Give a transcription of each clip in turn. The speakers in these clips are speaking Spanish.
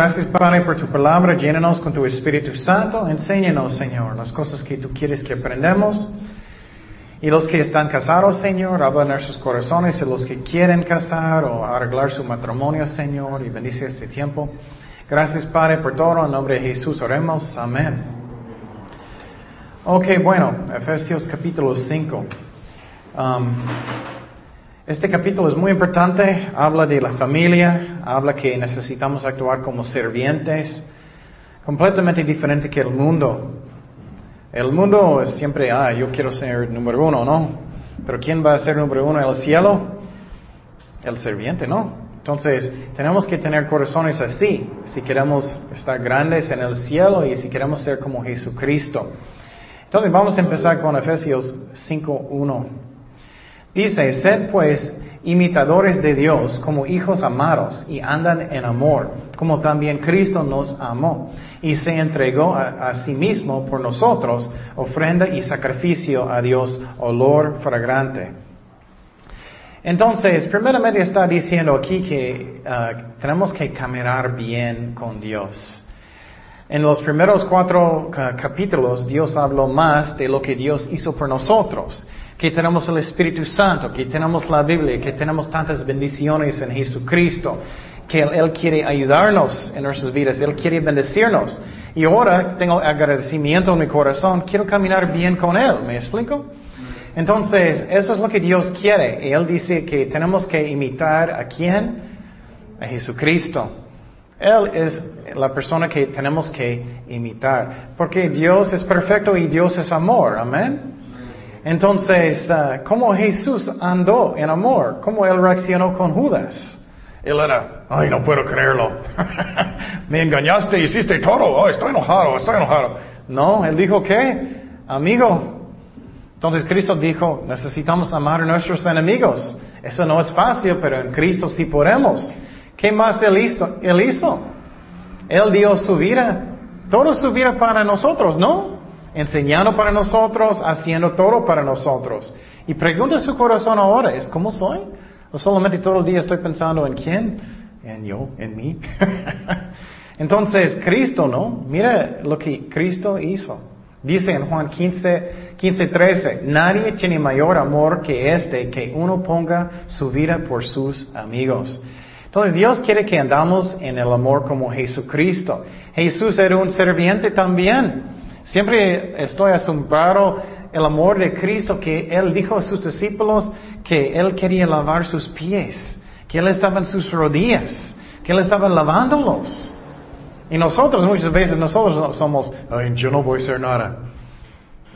Gracias Padre por tu palabra. Llénanos con tu Espíritu Santo. Enséñanos, Señor, las cosas que tú quieres que aprendamos. Y los que están casados, Señor, en nuestros corazones. Y los que quieren casar o arreglar su matrimonio, Señor, y bendice este tiempo. Gracias, Padre, por todo. En nombre de Jesús oremos. Amén. Ok, bueno, Efesios capítulo 5. Um, este capítulo es muy importante, habla de la familia, habla que necesitamos actuar como servientes, completamente diferente que el mundo. El mundo es siempre, ah, yo quiero ser número uno, ¿no? Pero ¿quién va a ser número uno en el cielo? El serviente, ¿no? Entonces, tenemos que tener corazones así, si queremos estar grandes en el cielo y si queremos ser como Jesucristo. Entonces, vamos a empezar con Efesios 5.1. Dice, sed pues imitadores de Dios como hijos amados y andan en amor, como también Cristo nos amó y se entregó a, sí mismo por nosotros, ofrenda y sacrificio a Dios, olor fragrante. Entonces, primeramente está diciendo aquí que uh, tenemos que caminar bien con Dios. En los primeros cuatro uh, capítulos, Dios habló más de lo que Dios hizo por nosotros que tenemos el Espíritu Santo, que tenemos la Biblia, que tenemos tantas bendiciones en Jesucristo, que Él, quiere ayudarnos en nuestras vidas, Él quiere bendecirnos. Y ahora tengo agradecimiento en mi corazón, quiero caminar bien con Él, ¿me explico? Entonces, eso es lo que Dios quiere. Y Él dice que tenemos que imitar a quién? A Jesucristo. Él es la persona que tenemos que imitar. Porque Dios es perfecto y Dios es amor. Amén. Entonces, uh, ¿cómo Jesús andó en amor? ¿Cómo él reaccionó con Judas? Él era, ay, no puedo creerlo. Me engañaste, hiciste todo. Oh, estoy enojado, estoy enojado. No, él dijo que, amigo. Entonces Cristo dijo, necesitamos amar a nuestros enemigos. Eso no es fácil, pero en Cristo sí podemos. ¿Qué más él hizo? Él hizo. Él dio su vida, todo su vida para nosotros, ¿no? Enseñando para nosotros, haciendo todo para nosotros. Y pregunta su corazón ahora, ¿es cómo soy? ¿O solamente todo el día estoy pensando en quién? En yo, en mí. Entonces, Cristo, ¿no? Mira lo que Cristo hizo. Dice en Juan 15, 15, 13, nadie tiene mayor amor que este, que uno ponga su vida por sus amigos. Entonces Dios quiere que andamos en el amor como Jesucristo. Jesús era un serviente también. Siempre estoy asombrado el amor de Cristo que Él dijo a sus discípulos que Él quería lavar sus pies, que Él estaba en sus rodillas, que Él estaba lavándolos. Y nosotros muchas veces nosotros somos, Ay, yo no voy a hacer nada.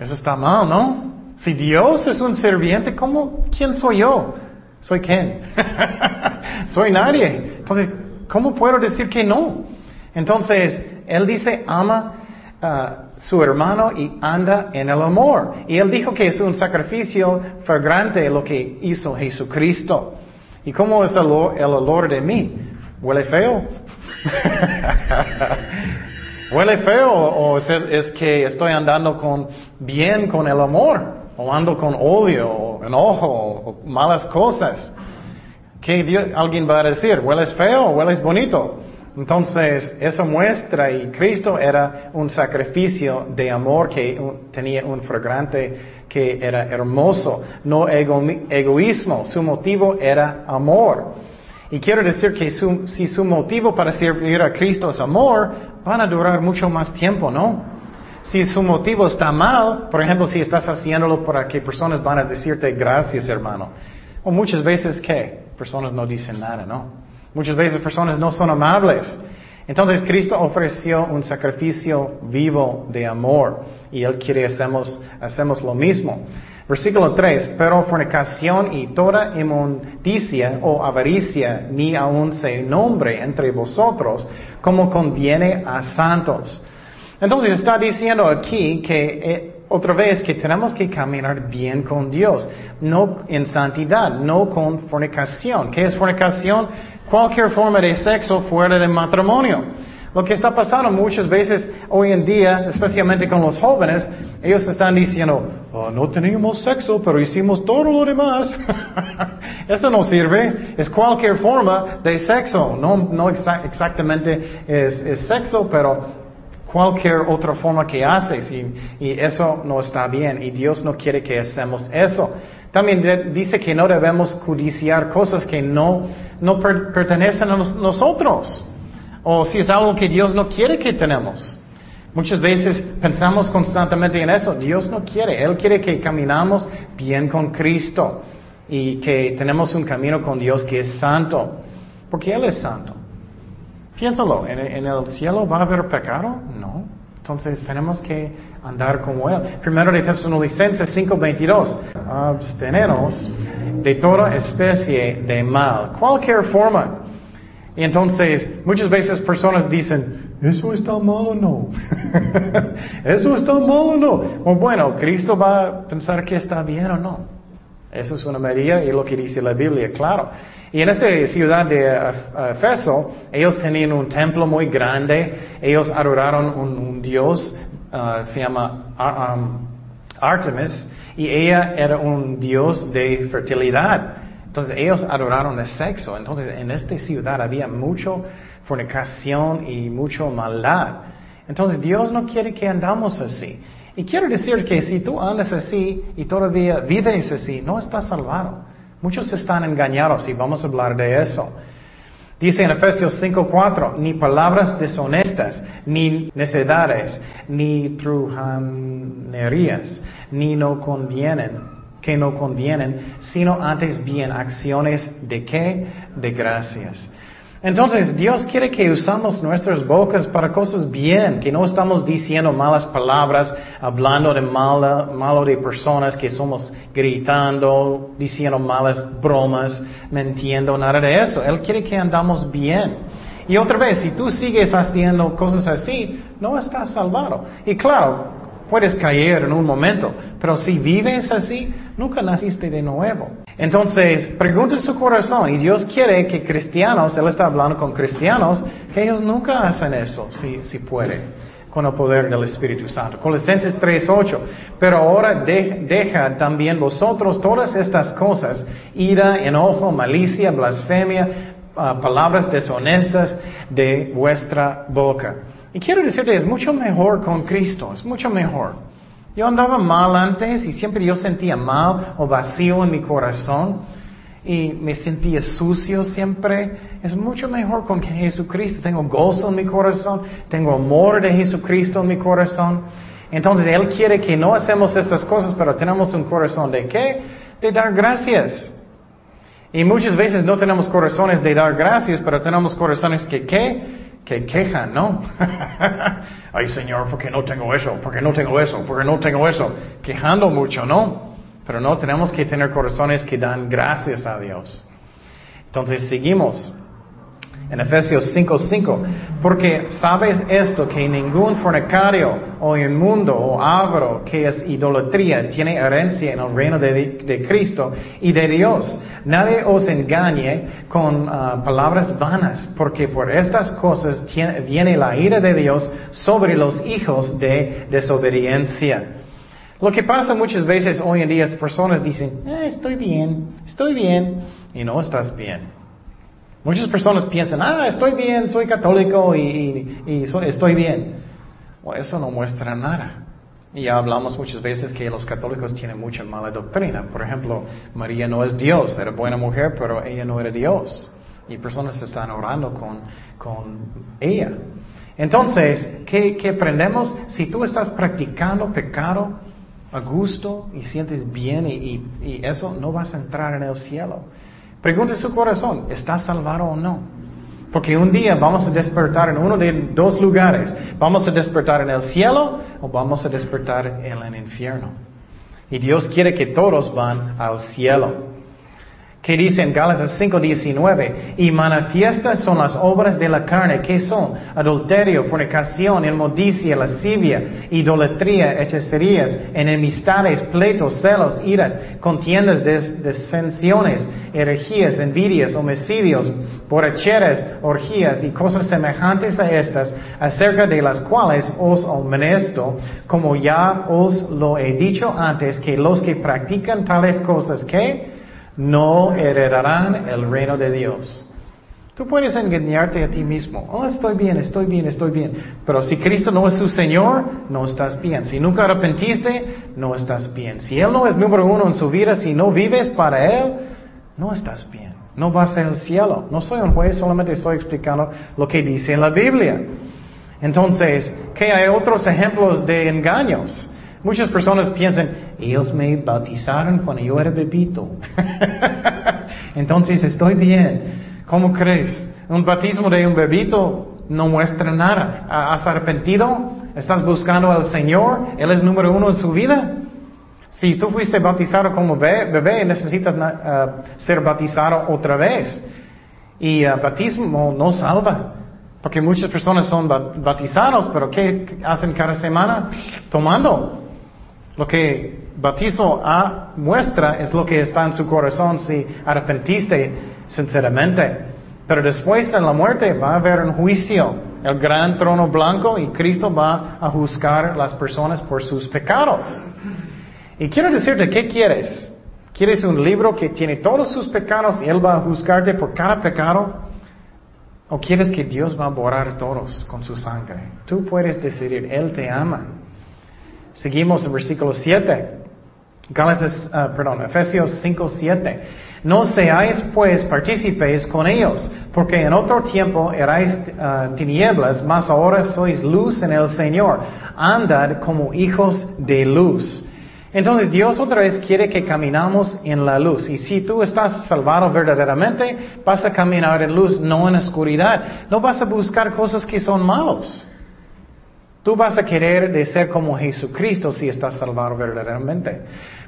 Eso está mal, ¿no? Si Dios es un serviente, ¿cómo, quién soy yo? ¿Soy quién? soy nadie. Entonces, ¿cómo puedo decir que no? Entonces, Él dice, ama uh, su hermano y anda en el amor. Y él dijo que es un sacrificio fragrante lo que hizo Jesucristo. ¿Y cómo es el, olor de mí? ¿Huele feo? ¿Huele feo o es, que estoy andando con, bien con el amor? ¿O ando con odio o enojo o, malas cosas? ¿Qué alguien va a decir? ¿Hueles feo o hueles bonito? Entonces, eso muestra, y Cristo era un sacrificio de amor que tenía un fragrante que era hermoso, no egoísmo, su motivo era amor. Y quiero decir que si su motivo para servir a Cristo es amor, van a durar mucho más tiempo, ¿no? Si su motivo está mal, por ejemplo, si estás haciéndolo para que personas van a decirte gracias, hermano, o muchas veces que personas no dicen nada, ¿no? Muchas veces personas no son amables. Entonces Cristo ofreció un sacrificio vivo de amor y Él quiere hacemos, hacemos lo mismo. Versículo 3, pero fornicación y toda inmundicia o avaricia ni aun se nombre entre vosotros como conviene a santos. Entonces está diciendo aquí que eh, otra vez que tenemos que caminar bien con Dios, no en santidad, no con fornicación. ¿Qué es fornicación? cualquier forma de sexo fuera del matrimonio. Lo que está pasando muchas veces hoy en día, especialmente con los jóvenes, ellos están diciendo, oh, no teníamos sexo, pero hicimos todo lo demás. Eso no sirve. Es cualquier forma de sexo. No, no exactamente es, sexo, pero cualquier otra forma que haces. Y, y, eso no está bien. Y Dios no quiere que hacemos eso. También dice que no debemos codiciar cosas que no, no pertenecen a nosotros. O si es algo que Dios no quiere que tenemos. Muchas veces pensamos constantemente en eso. Dios no quiere. Él quiere que caminamos bien con Cristo y que tenemos un camino con Dios que es santo. Porque Él es santo. Piénsalo, ¿en, el cielo va a haber pecado? No. Entonces tenemos que andar como Él. Primero de Tesalonicenses 5:22. Absteneros de toda especie de mal. Cualquier forma. Y entonces muchas veces personas dicen, ¿Eso está mal o no? ¿Eso está mal o no? O bueno, Cristo va a pensar que está bien o no. Eso es una medida y lo que dice la Biblia, claro. Y en esa ciudad de Efeso, ellos tenían un templo muy grande, ellos adoraron un, dios, uh, se llama um, Artemis, y ella era un dios de fertilidad. Entonces ellos adoraron el sexo. Entonces en esta ciudad había mucho fornicación y mucha maldad. Entonces Dios no quiere que andamos así. Y quiero decir que si tú andas así y todavía vives así, no estás salvado. Muchos están engañados y vamos a hablar de eso. Dice en Efesios 5:4, ni palabras deshonestas, ni necedades, ni trujanerías, ni no convienen, que no convienen, sino antes bien acciones de qué? De gracias. Entonces, Dios quiere que usamos nuestras bocas para cosas bien, que no estamos diciendo malas palabras, hablando de mala, malo de personas, que somos gritando, diciendo malas bromas, mintiendo, nada de eso. Él quiere que andamos bien. Y otra vez, si tú sigues haciendo cosas así, no estás salvado. Y claro, puedes caer en un momento, pero si vives así, nunca naciste de nuevo. Entonces, pregunta su corazón y Dios quiere que cristianos, Él está hablando con cristianos, que ellos nunca hacen eso, si, si puede, con el poder del Espíritu Santo. Colosenses 3.8, pero ahora deja también vosotros todas estas cosas, ira, enojo, malicia, blasfemia, ah, palabras deshonestas de vuestra boca. Y quiero decirte, es mucho mejor con Cristo, es mucho mejor. Yo andaba mal antes y siempre yo sentía mal o vacío en mi corazón y me sentía sucio siempre. Es mucho mejor con Jesucristo. Tengo gozo en mi corazón, tengo amor de Jesucristo en mi corazón. Entonces Él quiere que no hacemos estas cosas, pero tenemos un corazón de qué? De dar gracias. Y muchas veces no tenemos corazones de dar gracias, pero tenemos corazones que qué? Que quejan, ¿no? Ay Señor, ¿por qué no tengo eso? ¿Por qué no tengo eso? ¿Por qué no tengo eso? Quejando mucho, ¿no? Pero no tenemos que tener corazones que dan gracias a Dios. Entonces seguimos en Efesios 5:5, porque sabes esto, que ningún fornicario o inmundo o avro que es idolatría tiene herencia en el reino de, Cristo y de Dios. Nadie os engañe con ah, palabras vanas, porque por estas cosas viene la ira de Dios sobre los hijos de desobediencia. Lo que pasa muchas veces hoy en día es personas dicen, eh, estoy bien, estoy bien, y no estás bien. Muchas personas piensan, ah, estoy bien, soy católico y, estoy bien. Bueno, eso no muestra nada. Y ya hablamos muchas veces que los católicos tienen mucha mala doctrina. Por ejemplo, María no es Dios, era buena mujer, pero ella no era Dios. Y personas están orando con, con ella. Entonces, ¿qué, ¿qué, aprendemos? Si tú estás practicando pecado a gusto y sientes bien y, y eso, no vas a entrar en el cielo. Pregunte su corazón, ¿está salvado o no? Porque un día vamos a despertar en uno de dos lugares. Vamos a despertar en el cielo o vamos a despertar en el infierno. Y Dios quiere que todos van al cielo. ¿Qué dice en Gálatas 5:19? Y manifiestas son las obras de la carne, ¿qué son? Adulterio, fornicación, inmundicia, lascivia, idolatría, hechicerías, enemistades, pleitos, celos, iras, contiendas, desensiones, herejías, envidias, homicidios, borracheras, orgías y cosas semejantes a estas, acerca de las cuales os amonesto, como ya os lo he dicho antes, que los que practican tales cosas, ¿qué? no heredarán el reino de Dios. Tú puedes engañarte a ti mismo. Oh, estoy bien, estoy bien, estoy bien. Pero si Cristo no es su Señor, no estás bien. Si nunca arrepentiste, no estás bien. Si Él no es número uno en su vida, si no vives para Él, no estás bien. No vas al cielo. No soy un juez, solamente estoy explicando lo que dice en la Biblia. Entonces, ¿qué hay otros ejemplos de engaños? Muchas personas piensan, ellos me bautizaron cuando yo era bebito. Entonces estoy bien. ¿Cómo crees? Un bautismo de un bebito no muestra nada. ¿Has arrepentido? ¿Estás buscando al Señor? ¿Él es número uno en su vida? Si tú fuiste bautizado como bebé, necesitas uh, ser bautizado otra vez. Y uh, bautismo no salva. Porque muchas personas son bautizados, pero ¿qué hacen cada semana? Tomando. Lo que bautizo muestra es lo que está en su corazón si arrepentiste sinceramente. Pero después de la muerte va a haber un juicio, el gran trono blanco y Cristo va a juzgar a las personas por sus pecados. Y quiero decirte, ¿qué quieres? ¿Quieres un libro que tiene todos sus pecados y Él va a juzgarte por cada pecado? ¿O quieres que Dios va a borrar todos con su sangre? Tú puedes decidir, Él te ama. Seguimos en versículo 7. Gálatas, ah, perdón, Efesios 5, 7. No seáis pues partícipes con ellos, porque en otro tiempo erais ah, tinieblas, mas ahora sois luz en el Señor. Andad como hijos de luz. Entonces Dios otra vez quiere que caminamos en la luz. Y si tú estás salvado verdaderamente, vas a caminar en luz, no en oscuridad. No vas a buscar cosas que son malos. Tú vas a querer de ser como Jesucristo si estás salvado verdaderamente.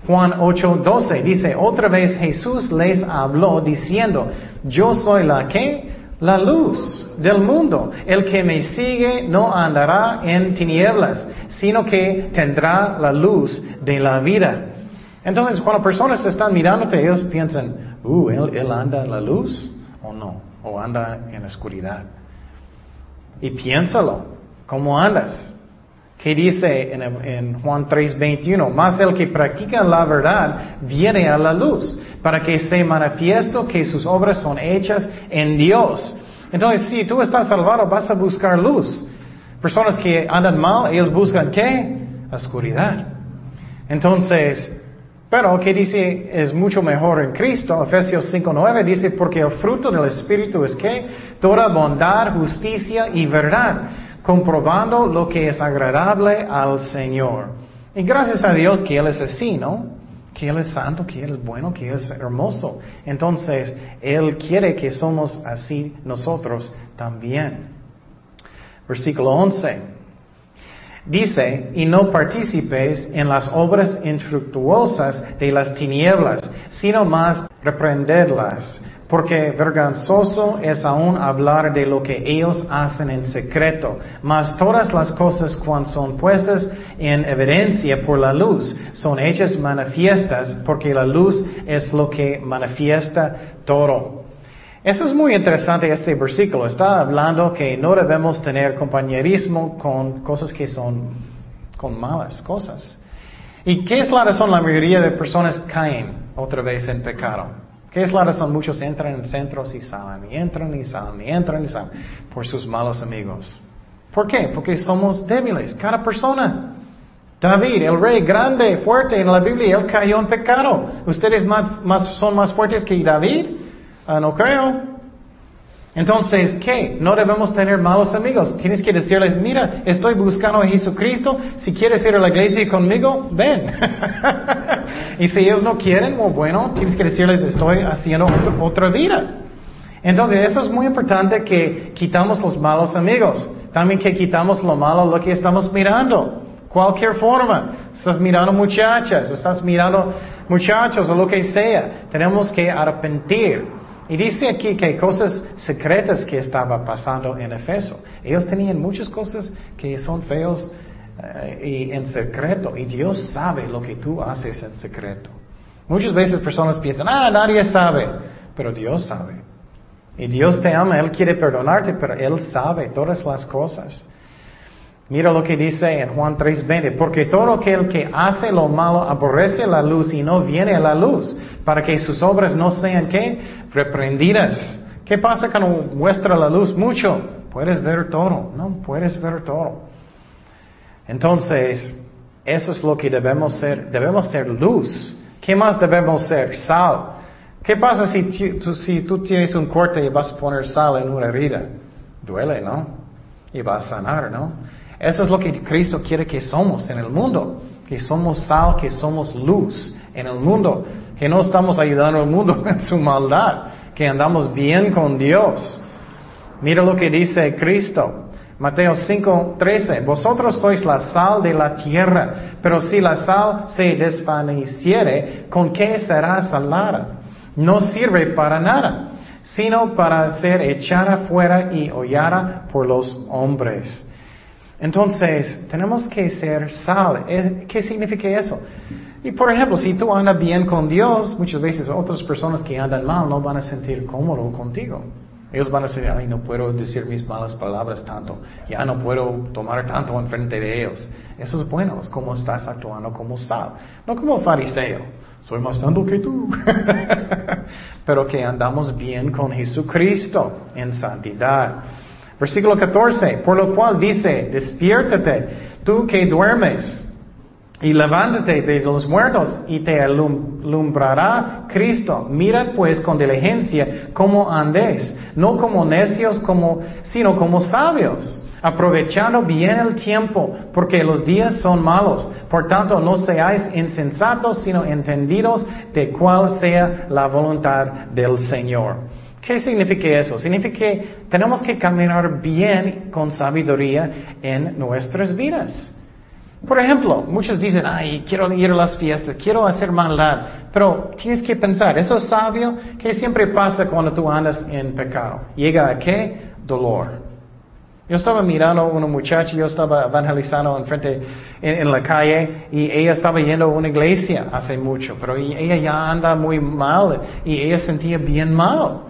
Juan 8:12 dice, otra vez Jesús les habló diciendo, yo soy la que, la luz del mundo. El que me sigue no andará en tinieblas, sino que tendrá la luz de la vida. Entonces, cuando personas están mirándote, ellos piensan, uh, él, anda en la luz o no, o anda en la oscuridad. Y piénsalo, ¿cómo andas? ¿Qué dice en, Juan 3:21? Más el que practica la verdad viene a la luz, para que se manifiesto que sus obras son hechas en Dios. Entonces, si tú estás salvado, vas a buscar luz. Personas que andan mal, ellos buscan qué? Oscuridad. Entonces, pero ¿qué dice? Es mucho mejor en Cristo. Efesios 5:9 dice, porque el fruto del Espíritu es que toda bondad, justicia y verdad comprobando lo que es agradable al Señor. Y gracias a Dios que Él es así, ¿no? Que Él es santo, que Él es bueno, que Él es hermoso. Entonces, Él quiere que somos así nosotros también. Versículo 11. Dice, y no participes en las obras infructuosas de las tinieblas, sino más reprenderlas porque vergonzoso es aún hablar de lo que ellos hacen en secreto, mas todas las cosas cuando son puestas en evidencia por la luz son hechas manifiestas porque la luz es lo que manifiesta todo. Eso es muy interesante este versículo. Está hablando que no debemos tener compañerismo con cosas que son con malas cosas. ¿Y qué es la razón? La mayoría de personas caen otra vez en pecado. ¿Qué es la razón? Muchos entran en centros y salen, y entran y salen, y entran y salen, por sus malos amigos. ¿Por qué? Porque somos débiles, cada persona. David, el rey grande, fuerte en la Biblia, él cayó en pecado. ¿Ustedes son más fuertes que David? Ah, no creo. Entonces, ¿qué? No debemos tener malos amigos. Tienes que decirles, mira, estoy buscando a Jesucristo. Si quieres ir a la iglesia conmigo, ven. y si ellos no quieren, bueno, tienes que decirles, estoy haciendo otra vida. Entonces, eso es muy importante que quitamos los malos amigos. También que quitamos lo malo, lo que estamos mirando. Cualquier forma. Estás mirando muchachas, estás mirando muchachos o lo que sea. Tenemos que arrepentir. Y dice aquí que hay cosas secretas que estaba pasando en Efeso. Ellos tenían muchas cosas que son feos eh, y en secreto. Y Dios sabe lo que tú haces en secreto. Muchas veces personas piensan, ah, nadie sabe. Pero Dios sabe. Y Dios te ama, Él quiere perdonarte, pero Él sabe todas las cosas. Mira lo que dice en Juan 3:20, porque todo aquel que hace lo malo aborrece la luz y no viene a la luz para que sus obras no sean qué? Reprendidas. ¿Qué pasa cuando muestra la luz mucho? Puedes ver todo, no puedes ver todo. Entonces, eso es lo que debemos ser. Debemos ser luz. ¿Qué más debemos ser? Sal. ¿Qué pasa si tú, si tú tienes un corte y vas a poner sal en una herida? Duele, ¿no? Y va a sanar, ¿no? Eso es lo que Cristo quiere que somos en el mundo. Que somos sal, que somos luz en el mundo. Que no estamos ayudando al mundo en su maldad. Que andamos bien con Dios. Mira lo que dice Cristo. Mateo 5, 13. Vosotros sois la sal de la tierra, pero si la sal se desvaneciere, ¿con qué será salada? No sirve para nada, sino para ser echada fuera y hollada por los hombres. Entonces, tenemos que ser sal. Eh, ¿Qué significa eso? Y por ejemplo, si tú andas bien con Dios, muchas veces otras personas que andan mal no van a sentir cómodo contigo. Ellos van a decir, ay, no puedo decir mis malas palabras tanto, ya no puedo tomar tanto en frente de ellos. Eso es bueno, es como estás actuando como sal, no como fariseo. Soy más santo que tú. Pero que andamos bien con Jesucristo en santidad. Versículo 14, por lo cual dice, despiértate, tú que duermes, y levántate de los muertos y te alumbrará Cristo. Mira pues con diligencia cómo andéis, no como necios, como, sino como sabios, aprovechando bien el tiempo, porque los días son malos. Por tanto, no seáis insensatos, sino entendidos de cuál sea la voluntad del Señor. ¿Qué significa eso? Significa que tenemos que caminar bien con sabiduría en nuestras vidas. Por ejemplo, muchos dicen, ay, quiero ir a las fiestas, quiero hacer maldad, pero tienes que pensar, eso es sabio, ¿qué siempre pasa cuando tú andas en pecado? ¿Llega a qué? Dolor. Yo estaba mirando a una muchacha, yo estaba evangelizando enfrente en, en la calle y ella estaba yendo a una iglesia hace mucho, pero ella ya anda muy mal y ella sentía bien mal.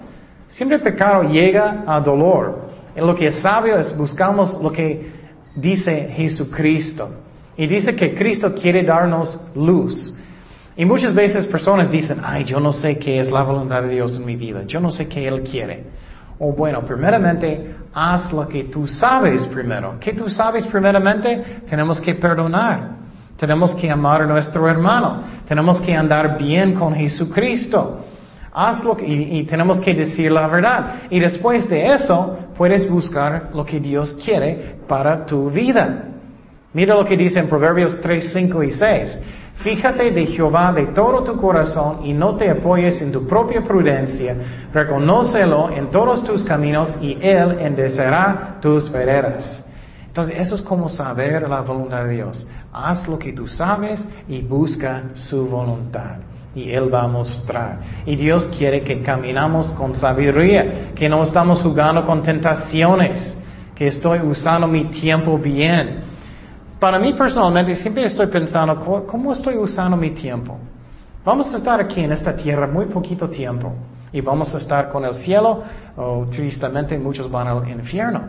Siempre el pecado llega a dolor. Y lo que es sabio es buscamos lo que dice Jesucristo. Y dice que Cristo quiere darnos luz. Y muchas veces personas dicen, ay, yo no sé qué es la voluntad de Dios en mi vida, yo no sé qué Él quiere. O bueno, primeramente, haz lo que tú sabes primero. ¿Qué tú sabes primeramente? Tenemos que perdonar. Tenemos que amar a nuestro hermano. Tenemos que andar bien con Jesucristo. Hazlo y, y tenemos que decir la verdad. Y después de eso, puedes buscar lo que Dios quiere para tu vida. Mira lo que dice en Proverbios 3, 5 y 6. Fíjate de Jehová de todo tu corazón y no te apoyes en tu propia prudencia. Reconócelo en todos tus caminos y Él endecerá tus veredas. Entonces, eso es como saber la voluntad de Dios. Haz lo que tú sabes y busca su voluntad. Y Él va a mostrar. Y Dios quiere que caminamos con sabiduría, que no estamos jugando con tentaciones, que estoy usando mi tiempo bien para mí personalmente siempre estoy pensando, ¿cómo estoy usando mi tiempo? Vamos a estar aquí en esta tierra muy poquito tiempo y vamos a estar con el cielo o tristemente muchos van al infierno.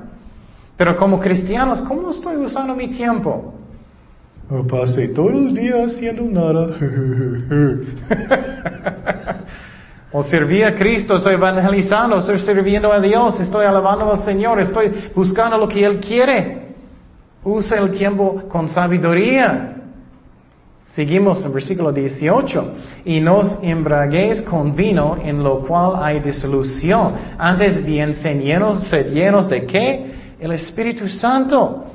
Pero como cristianos, ¿cómo estoy usando mi tiempo? Oh, pasé todo el día haciendo nada. o serví a Cristo, estoy evangelizando, estoy sirviendo a Dios, estoy alabando al Señor, estoy buscando lo que Él quiere. Usa el tiempo con sabiduría. Seguimos en versículo 18. Y nos embraguéis con vino en lo cual hay disolución. Antes bien, sed llenos de qué? El Espíritu Santo.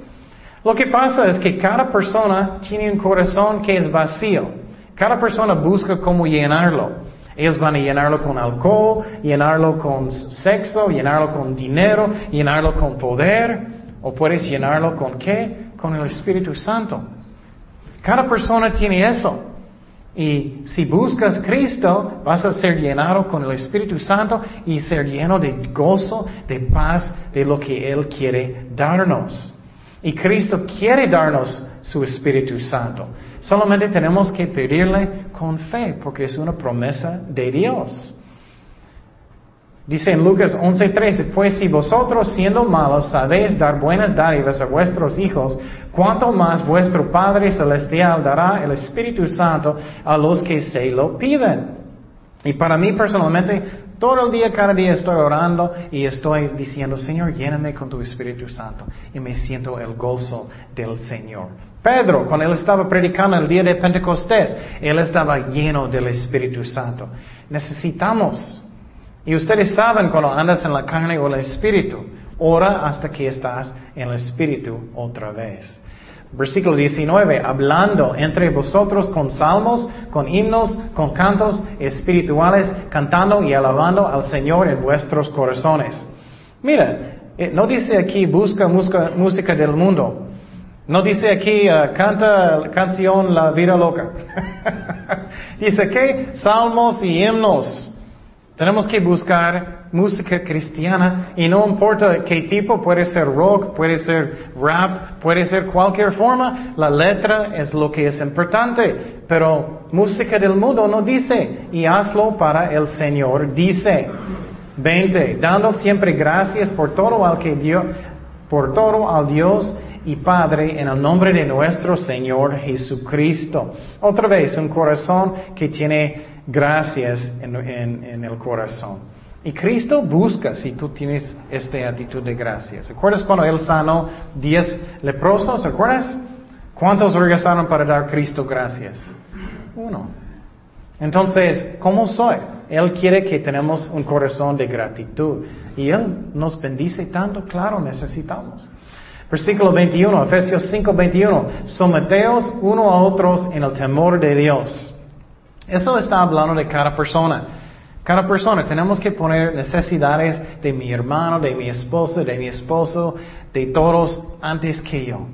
Lo que pasa es que cada persona tiene un corazón que es vacío. Cada persona busca cómo llenarlo. Ellos van a llenarlo con alcohol, llenarlo con sexo, llenarlo con dinero, llenarlo con poder. O puedes llenarlo con qué? Con el Espíritu Santo. Cada persona tiene eso. Y si buscas Cristo, vas a ser llenado con el Espíritu Santo y ser lleno de gozo, de paz, de lo que Él quiere darnos. Y Cristo quiere darnos su Espíritu Santo. Solamente tenemos que pedirle con fe, porque es una promesa de Dios. Dice en Lucas 11:13, pues si vosotros siendo malos sabéis dar buenas dádivas a vuestros hijos, cuánto más vuestro Padre Celestial dará el Espíritu Santo a los que se lo piden. Y para mí personalmente, todo el día, cada día estoy orando y estoy diciendo, Señor, lléname con tu Espíritu Santo. Y me siento el gozo del Señor. Pedro, cuando él estaba predicando el día de Pentecostés, él estaba lleno del Espíritu Santo. Necesitamos. Y ustedes saben cuando andas en la carne o el Espíritu, ora hasta que estás en el Espíritu otra vez. Versículo 19, hablando entre vosotros con salmos, con himnos, con cantos espirituales, cantando y alabando al Señor en vuestros corazones. Mira, eh, no dice aquí busca música, del mundo. No dice aquí uh, canta canción La Vida Loca. dice que salmos y himnos. Tenemos que buscar música cristiana y no importa qué tipo, puede ser rock, puede ser rap, puede ser cualquier forma, la letra es lo que es importante. Pero música del mundo no dice, y hazlo para el Señor, dice. 20. Dando siempre gracias por todo al que Dios, por todo al Dios y Padre en el nombre de nuestro Señor Jesucristo. Otra vez, un corazón que tiene gracias en, el corazón. Y Cristo busca si tú tienes esta actitud de gracias. ¿Recuerdas cuando Él sanó diez leprosos? ¿Recuerdas? ¿Cuántos regresaron para dar a Cristo gracias? Uno. Entonces, ¿cómo soy? Él quiere que tenemos un corazón de gratitud. Y Él nos bendice tanto, claro, necesitamos. Versículo 21, Efesios 5, 21. Someteos uno a otros en el temor de Dios. Eso está hablando de cada persona. Cada persona tenemos que poner necesidades de mi hermano, de mi esposa, de mi esposo, de todos antes que yo.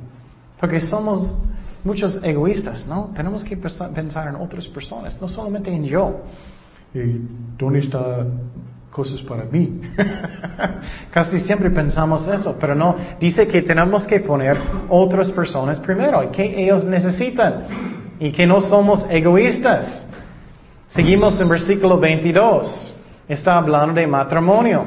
Porque somos muchos egoístas, ¿no? Tenemos que pensar en otras personas, no solamente en yo. ¿Y dónde están cosas para mí? Casi siempre pensamos eso, pero no. Dice que tenemos que poner otras personas primero y que ellos necesitan y que no somos egoístas. Seguimos en versículo 22. Está hablando de matrimonio.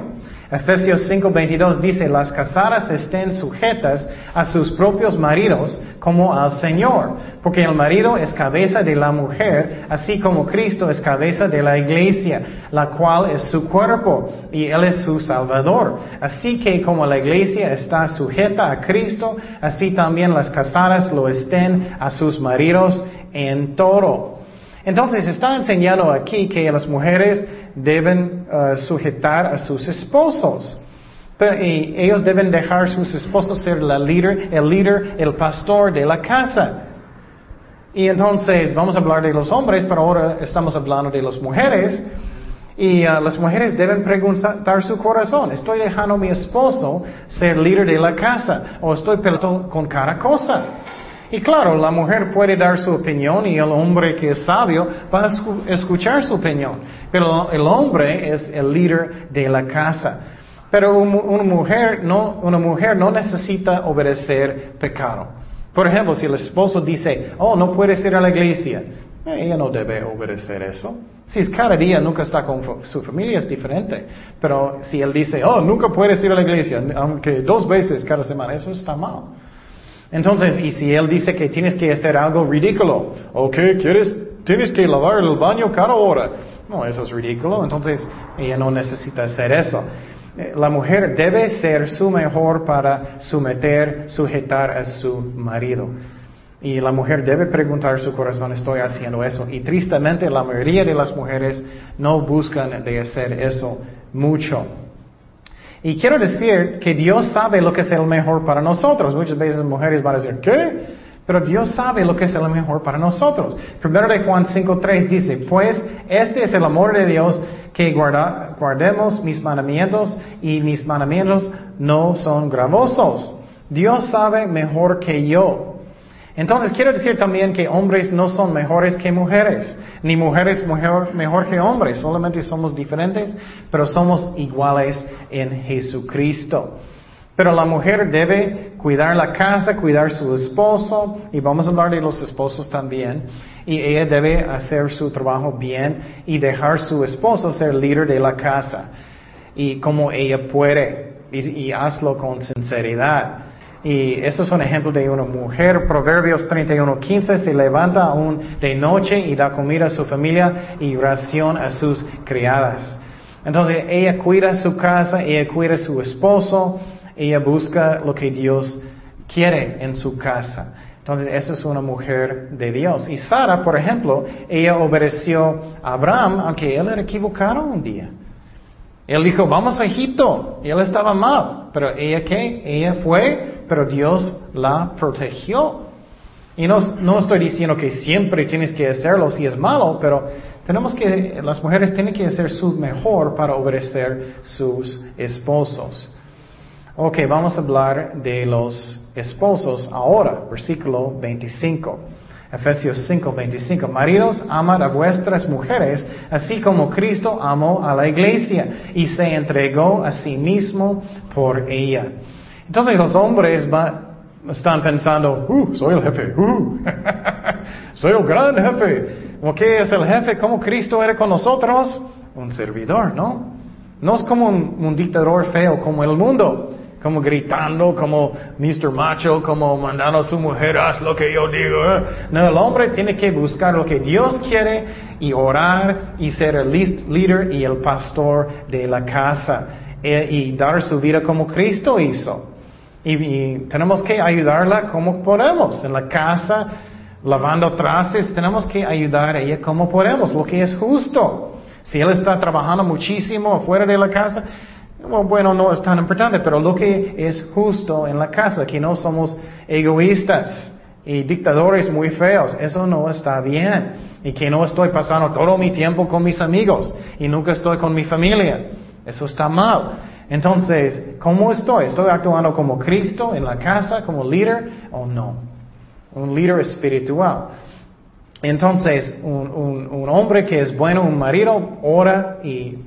Efesios 5:22 dice, las casadas estén sujetas a sus propios maridos como al Señor, porque el marido es cabeza de la mujer, así como Cristo es cabeza de la iglesia, la cual es su cuerpo y Él es su Salvador. Así que como la iglesia está sujeta a Cristo, así también las casadas lo estén a sus maridos en todo. Entonces está enseñando aquí que las mujeres deben uh, sujetar a sus esposos. Pero, y ellos deben dejar a sus esposos ser la líder, el líder, el pastor de la casa. Y entonces vamos a hablar de los hombres, pero ahora estamos hablando de las mujeres. Y uh, las mujeres deben preguntar su corazón. ¿Estoy dejando a mi esposo ser líder de la casa? ¿O estoy peleando con cada cosa? Y claro, la mujer puede dar su opinión y el hombre que es sabio va a escuchar su opinión. Pero el hombre es el líder de la casa. Pero una mujer no, una mujer no necesita obedecer pecado. Por ejemplo, si el esposo dice, oh, no puedes ir a la iglesia, eh, ella no debe obedecer eso. Si es cada día, nunca está con su familia, es diferente. Pero si él dice, oh, nunca puedes ir a la iglesia, aunque dos veces cada semana, eso está mal. Entonces, y si él dice que tienes que hacer algo ridículo, ok, quieres, tienes que lavar el baño cada hora. No, eso es ridículo, entonces ella no necesita hacer eso. Eh, la mujer debe ser su mejor para someter, sujetar a su marido. Y la mujer debe preguntar su corazón, estoy haciendo eso. Y tristemente la mayoría de las mujeres no buscan de hacer eso mucho. Y quiero decir que Dios sabe lo que es el mejor para nosotros. Muchas veces mujeres van a decir, ¿qué? Pero Dios sabe lo que es el mejor para nosotros. Primero de Juan 5.3 dice, pues este es el amor de Dios, que guardemos mis mandamientos y mis mandamientos no son gravosos. Dios sabe mejor que yo. Entonces quiero decir también que hombres no son mejores que mujeres, ni mujeres mejor, mejor que hombres, solamente somos diferentes, pero somos iguales en Jesucristo. Pero la mujer debe cuidar la casa, cuidar su esposo, y vamos a hablar de los esposos también, y ella debe hacer su trabajo bien y dejar su esposo ser líder de la casa, y como ella puede, y hazlo con sinceridad. Y eso es un ejemplo de una mujer. Proverbios 31:15 se levanta aún de noche y da comida a su familia y ración a sus criadas. Entonces ella cuida su casa, ella cuida su esposo, ella busca lo que Dios quiere en su casa. Entonces, esa es una mujer de Dios. Y Sara, por ejemplo, ella obedeció a Abraham, aunque él era equivocado un día. Él dijo, vamos a Egipto. Y él estaba mal. Pero ella qué? Ella fue, pero Dios la protegió. Y no, no estoy diciendo que siempre tienes que hacerlo si es malo, pero tenemos que, las mujeres tienen que hacer su mejor para obedecer sus esposos. Ok, vamos a hablar de los esposos ahora, versículo 25. Efesios 5, 25. Maridos, amad a vuestras mujeres, así como Cristo amó a la iglesia y se entregó a sí mismo por ella. Entonces los hombres están pensando, uh, soy el jefe, uh, soy el gran jefe. ¿Qué es el jefe? ¿Cómo Cristo era con nosotros? Un servidor, ¿no? No es como un dictador feo como el mundo como gritando, como Mr. Macho, como mandando a su mujer, haz lo que yo digo. ¿eh? No, el hombre tiene que buscar lo que Dios quiere y orar y ser el líder y el pastor de la casa e, y dar su vida como Cristo hizo. Y, tenemos que ayudarla como podemos en la casa, lavando trastes, tenemos que ayudar a ella como podemos, lo que es justo. Si él está trabajando muchísimo fuera de la casa, bueno, no es tan importante, pero lo que es justo en la casa, que no somos egoístas y dictadores muy feos, eso no está bien. Y que no estoy pasando todo mi tiempo con mis amigos y nunca estoy con mi familia. Eso está mal. Entonces, ¿cómo estoy? ¿Estoy actuando como Cristo en la casa, como líder o no? Un líder espiritual. Entonces, un, un hombre que es bueno, un marido, ora y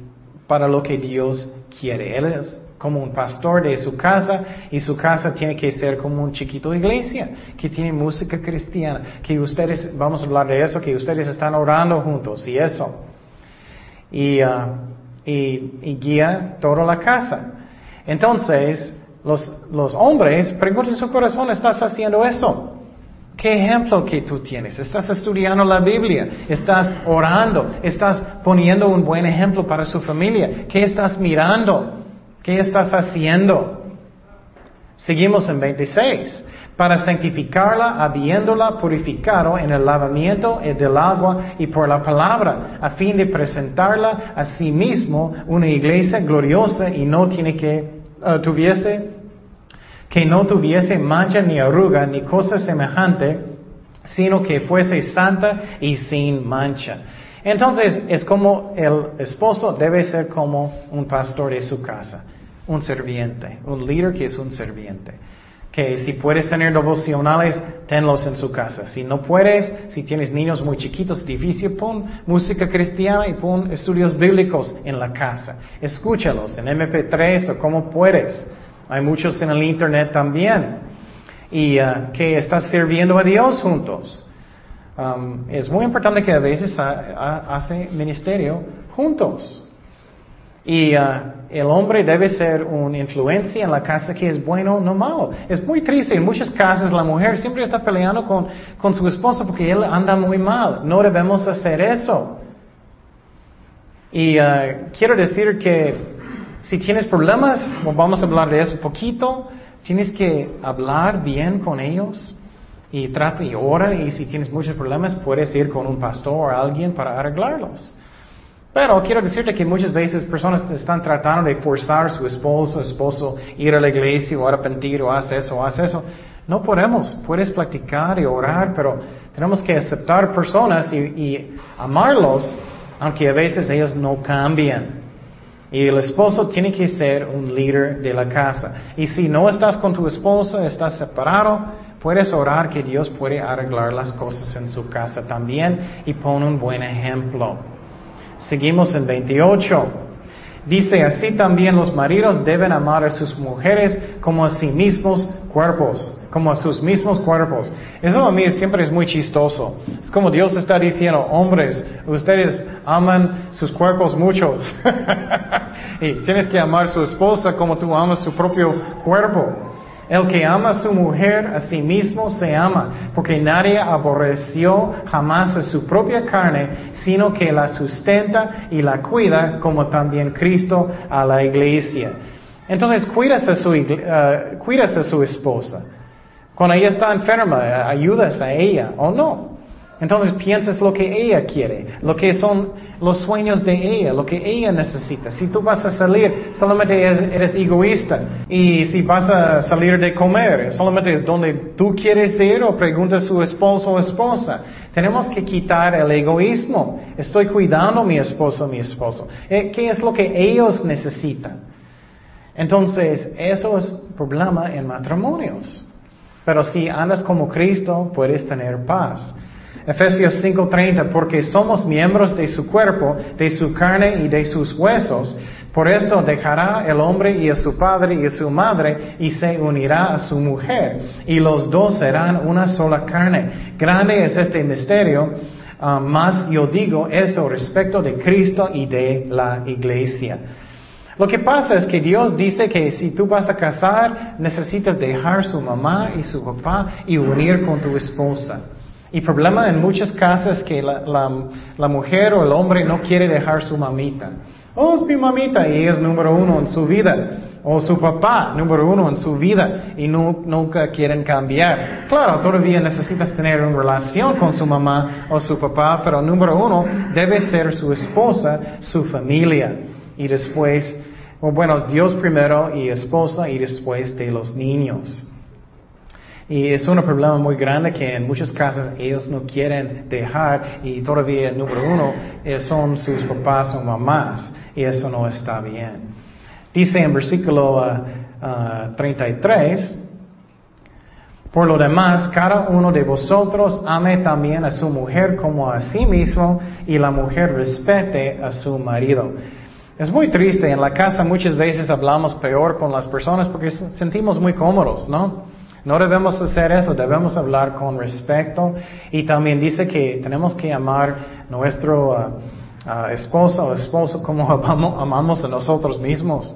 para lo que Dios quiere. Él es como un pastor de su casa y su casa tiene que ser como un chiquito iglesia que tiene música cristiana, que ustedes, vamos a hablar de eso, que ustedes están orando juntos y eso. Y, uh, y, guía toda la casa. Entonces, los, los hombres, pregunten su corazón, ¿estás haciendo eso? ¿Qué ejemplo que tú tienes? ¿Estás estudiando la Biblia? ¿Estás orando? ¿Estás poniendo un buen ejemplo para su familia? ¿Qué estás mirando? ¿Qué estás haciendo? Seguimos en 26. Para santificarla, habiéndola purificado en el lavamiento del agua y por la palabra, a fin de presentarla a sí mismo una iglesia gloriosa y no tiene que uh, tuviese que no tuviese mancha ni arruga ni cosa semejante, sino que fuese santa y sin mancha. Entonces es como el esposo debe ser como un pastor de su casa, un serviente, un líder que es un serviente. Que si puedes tener devocionales, tenlos en su casa. Si no puedes, si tienes niños muy chiquitos, difícil, pon música cristiana y pon estudios bíblicos en la casa. Escúchalos en MP3 o como puedes. Hay muchos en el Internet también. Y uh, que estás sirviendo a Dios juntos. Um, es muy importante que a veces hace ministerio juntos. Y uh, el hombre debe ser una influencia en la casa que es bueno, no malo. Es muy triste. En muchas casas la mujer siempre está peleando con, con su esposo porque él anda muy mal. No debemos hacer eso. Y uh, quiero decir que si tienes problemas, vamos a hablar de eso poquito, tienes que hablar bien con ellos y trata y ora y si tienes muchos problemas puedes ir con un pastor o alguien para arreglarlos. Pero quiero decirte que muchas veces personas están tratando de forzar a su esposo, esposo, ir a la iglesia o arrepentir o haz eso o haz eso. No podemos, puedes practicar y orar, pero tenemos que aceptar personas y, y amarlos, aunque a veces ellos no cambian. Y el esposo tiene que ser un líder de la casa. Y si no estás con tu esposo, estás separado, puedes orar que Dios puede arreglar las cosas en su casa también y pon un buen ejemplo. Seguimos en 28. Dice, así también los maridos deben amar a sus mujeres como a sí mismos cuerpos como a sus mismos cuerpos. Eso a mí siempre es muy chistoso. Es como Dios está diciendo, hombres, ustedes aman sus cuerpos muchos. y tienes que amar a su esposa como tú amas su propio cuerpo. El que ama a su mujer a sí mismo se ama, porque nadie aborreció jamás a su propia carne, sino que la sustenta y la cuida, como también Cristo a la iglesia. Entonces, cuidas uh, cuidas a su esposa. Cuando ella está enferma, ayudas a ella o no. Entonces piensas lo que ella quiere, lo que son los sueños de ella, lo que ella necesita. Si tú vas a salir, solamente eres, egoísta. Y si vas a salir de comer, solamente es donde tú quieres ir o pregunta a su esposo o esposa. Tenemos que quitar el egoísmo. Estoy cuidando a mi esposo o mi esposo. Eh, ¿Qué es lo que ellos necesitan? Entonces, eso es problema en matrimonios. Pero si andas como Cristo, puedes tener paz. Efesios 5:30, porque somos miembros de su cuerpo, de su carne y de sus huesos. Por esto dejará el hombre y a su padre y a su madre y se unirá a su mujer y los dos serán una sola carne. Grande es este misterio, ah, más yo digo eso respecto de Cristo y de la iglesia. Lo que pasa es que Dios dice que si tú vas a casar, necesitas dejar su mamá y su papá y unir con tu esposa. Y problema en muchas casas es que la, mujer o el hombre no quiere dejar su mamita. Oh, es mi mamita y es número uno en su vida. O su papá, número uno en su vida, y nunca quieren cambiar. Claro, todavía necesitas tener una relación con su mamá o su papá, pero número uno debe ser su esposa, su familia. Y después, bueno, Dios primero y esposa y después de los niños. Y es un problema muy grande que en muchas casas ellos no quieren dejar y todavía el número uno eh, son sus papás o mamás y eso no está bien. Dice en versículo 33, uh, uh, por lo demás, cada uno de vosotros ame también a su mujer como a sí mismo y la mujer respete a su marido. Es muy triste, en la casa muchas veces hablamos peor con las personas porque sentimos muy cómodos, ¿no? No debemos hacer eso, debemos hablar con respeto y también dice que tenemos que amar nuestro uh, uh, esposo o esposo como amamos, a nosotros mismos.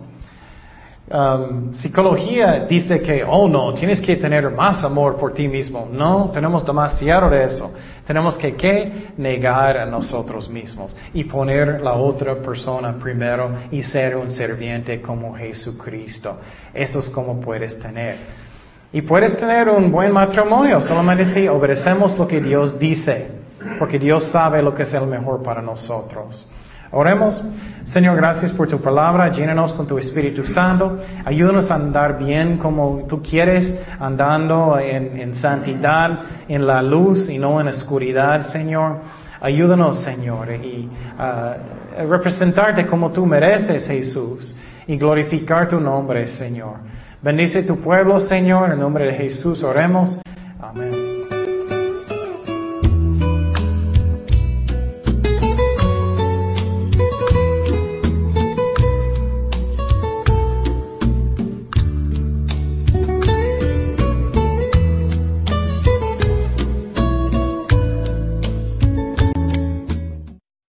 Um, psicología dice que, oh no, tienes que tener más amor por ti mismo. No, tenemos demasiado de eso. Tenemos que, que negar a nosotros mismos y poner la otra persona primero y ser un serviente como Jesucristo. Eso es como puedes tener. Y puedes tener un buen matrimonio solamente si obedecemos lo que Dios dice, porque Dios sabe lo que es el mejor para nosotros. Oremos, Señor, gracias por tu palabra, llénanos con tu Espíritu Santo, ayúdanos a andar bien como tú quieres, andando en, santidad, en la luz y no en oscuridad, Señor. Ayúdanos, Señor, y a representarte como tú mereces, Jesús, y glorificar tu nombre, Señor. Bendice tu pueblo, Señor, en nombre de Jesús oremos. Amén.